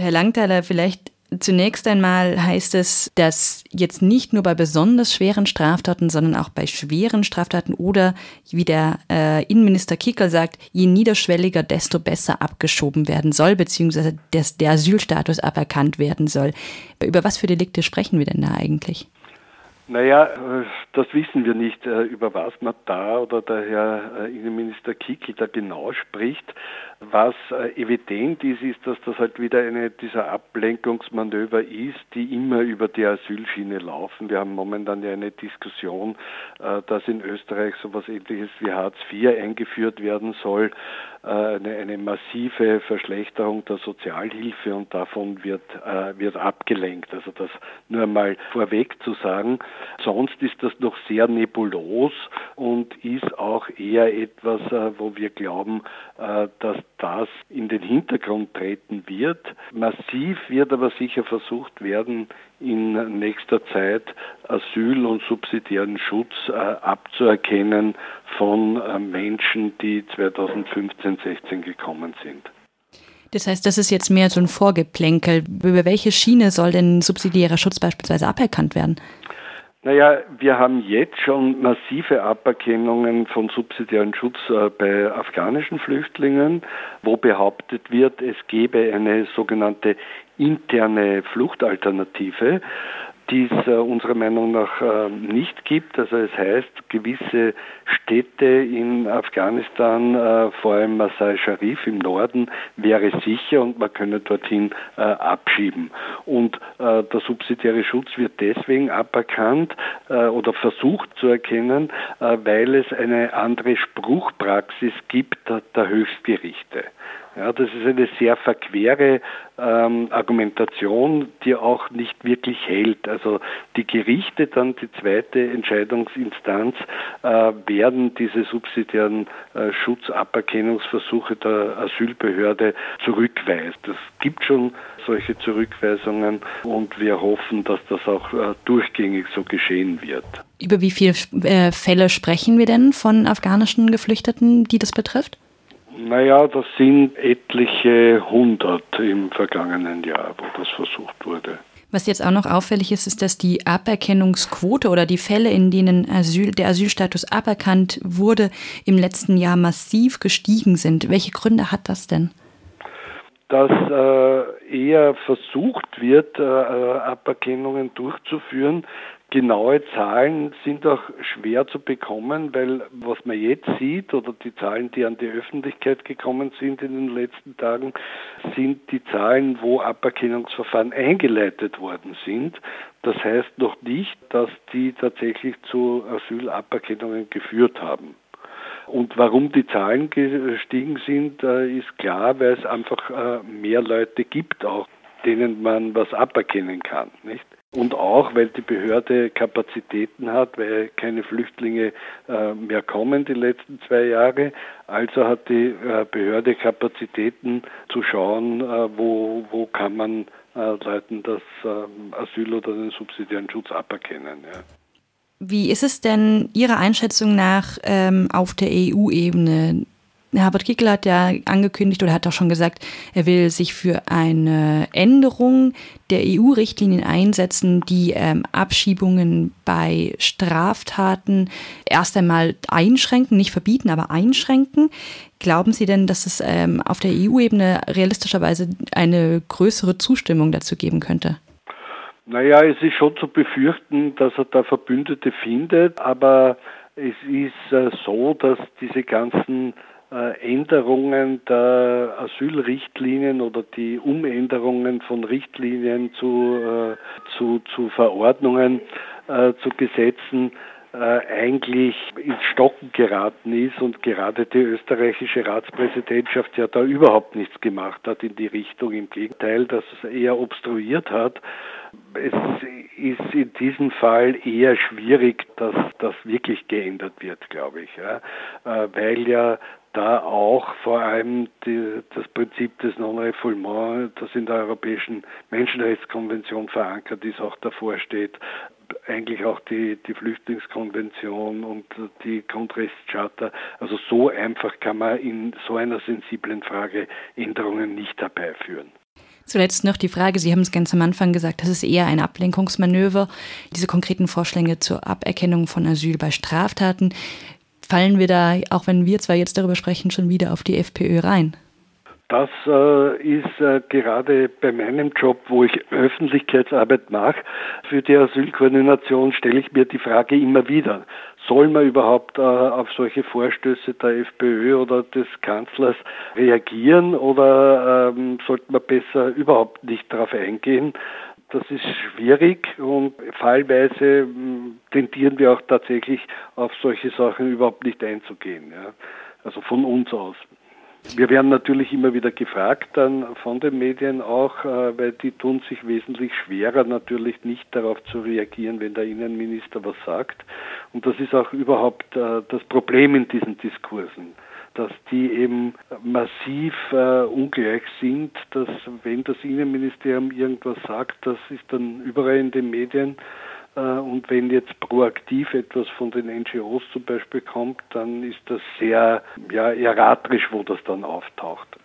Herr Langthaler, vielleicht Zunächst einmal heißt es, dass jetzt nicht nur bei besonders schweren Straftaten, sondern auch bei schweren Straftaten oder, wie der äh, Innenminister Kickel sagt, je niederschwelliger, desto besser abgeschoben werden soll, beziehungsweise dass der Asylstatus aberkannt werden soll. Über was für Delikte sprechen wir denn da eigentlich? Naja, äh, das wissen wir nicht, äh, über was man da oder der Herr äh, Innenminister Kickel da genau spricht. Was evident ist, ist, dass das halt wieder eine dieser Ablenkungsmanöver ist, die immer über die Asylschiene laufen. Wir haben momentan ja eine Diskussion, dass in Österreich sowas ähnliches wie Hartz IV eingeführt werden soll. Eine, eine massive Verschlechterung der Sozialhilfe und davon wird, wird abgelenkt. Also das nur mal vorweg zu sagen. Sonst ist das noch sehr nebulos und ist auch eher etwas, äh, wo wir glauben, äh, dass das in den Hintergrund treten wird. Massiv wird aber sicher versucht werden, in nächster Zeit Asyl und subsidiären Schutz äh, abzuerkennen von Menschen, die 2015, 16 gekommen sind. Das heißt, das ist jetzt mehr so ein Vorgeplänkel. Über welche Schiene soll denn subsidiärer Schutz beispielsweise aberkannt werden? Naja, wir haben jetzt schon massive Aberkennungen von subsidiären Schutz äh, bei afghanischen Flüchtlingen, wo behauptet wird, es gebe eine sogenannte interne Fluchtalternative die es äh, unserer Meinung nach äh, nicht gibt. Also es heißt, gewisse Städte in Afghanistan, äh, vor allem Masai Sharif im Norden, wäre sicher und man könne dorthin äh, abschieben. Und äh, der subsidiäre Schutz wird deswegen aberkannt äh, oder versucht zu erkennen, weil es eine andere Spruchpraxis gibt der Höchstgerichte. Ja, das ist eine sehr verquere ähm, Argumentation, die auch nicht wirklich hält. Also die Gerichte, dann die zweite Entscheidungsinstanz, äh, werden diese subsidiären äh, Schutzaberkennungsversuche der Asylbehörde zurückweist. Es gibt schon solche Zurückweisungen und wir hoffen, dass das auch äh, durchgängig so geschehen wird. Über wie viele äh, Fälle sprechen wir denn von afghanischen Geflüchteten, die das betrifft? Naja, das sind etliche hundert im vergangenen Jahr, wo das versucht wurde. Was jetzt auch noch auffällig ist, ist, dass die Aberkennungsquote oder die Fälle, in denen Asyl, der Asylstatus aberkannt wurde, im letzten Jahr massiv gestiegen sind. Welche Gründe hat das denn? Dass äh, eher versucht wird, äh, Aberkennungen durchzuführen, Genaue Zahlen sind auch schwer zu bekommen, weil was man jetzt sieht oder die Zahlen, die an die Öffentlichkeit gekommen sind in den letzten Tagen, sind die Zahlen, wo Aberkennungsverfahren eingeleitet worden sind. Das heißt noch nicht, dass die tatsächlich zu Asylaberkennungen geführt haben. Und warum die Zahlen gestiegen sind, ist klar, weil es einfach äh, mehr Leute gibt, auch denen man was aberkennen kann, nicht? Und auch, weil die Behörde Kapazitäten hat, weil keine Flüchtlinge äh, mehr kommen die letzten zwei Jahre. Also hat die äh, Behörde Kapazitäten zu schauen, wo, wo kann man Leuten das Asyl oder den subsidiären Schutz aberkennen. Ja. Wie ist es denn Ihrer Einschätzung nach ähm, auf der EU-Ebene? Herbert Kickel hat ja angekündigt oder hat auch schon gesagt, er will sich für eine Änderung der EU-Richtlinien einsetzen, die ähm, Abschiebungen bei Straftaten erst einmal einschränken, nicht verbieten, aber einschränken. Glauben Sie denn, dass es ähm, auf der EU-Ebene realistischerweise eine größere Zustimmung dazu geben könnte? Naja, es ist schon zu befürchten, dass er da Verbündete findet, aber es ist äh, so, dass diese ganzen äh, Änderungen der Asylrichtlinien oder die Umänderungen von Richtlinien zu, äh, zu, zu Verordnungen, zu Gesetzen eigentlich ins Stocken geraten ist und gerade die österreichische Ratspräsidentschaft ja da überhaupt nichts gemacht hat in die Richtung. Im Gegenteil, dass es eher obstruiert hat. Es ist in diesem Fall eher schwierig, dass das wirklich geändert wird, glaube ich, ja, weil ja da auch vor allem die, das Prinzip des Non-Refoulement, das in der Europäischen Menschenrechtskonvention verankert ist, auch davor steht, eigentlich auch die, die Flüchtlingskonvention und die Grundrechtscharta. Also so einfach kann man in so einer sensiblen Frage Änderungen nicht herbeiführen. Zuletzt noch die Frage, Sie haben es ganz am Anfang gesagt, das ist eher ein Ablenkungsmanöver. Diese konkreten Vorschläge zur Aberkennung von Asyl bei Straftaten, fallen wir da, auch wenn wir zwar jetzt darüber sprechen, schon wieder auf die FPÖ rein? Das äh, ist äh, gerade bei meinem Job, wo ich Öffentlichkeitsarbeit mache, für die Asylkoordination stelle ich mir die Frage immer wieder, soll man überhaupt äh, auf solche Vorstöße der FPÖ oder des Kanzlers reagieren oder ähm, sollte man besser überhaupt nicht darauf eingehen? Das ist schwierig und fallweise hm, tendieren wir auch tatsächlich auf solche Sachen überhaupt nicht einzugehen. Ja? Also von uns aus. Wir werden natürlich immer wieder gefragt dann von den Medien auch, äh, weil die tun sich wesentlich schwerer natürlich nicht darauf zu reagieren, wenn der Innenminister was sagt. Und das ist auch überhaupt äh, das Problem in diesen Diskursen dass die eben massiv äh, ungleich sind, dass wenn das Innenministerium irgendwas sagt, das ist dann überall in den Medien äh, und wenn jetzt proaktiv etwas von den NGOs zum Beispiel kommt, dann ist das sehr ja, erratrisch, wo das dann auftaucht.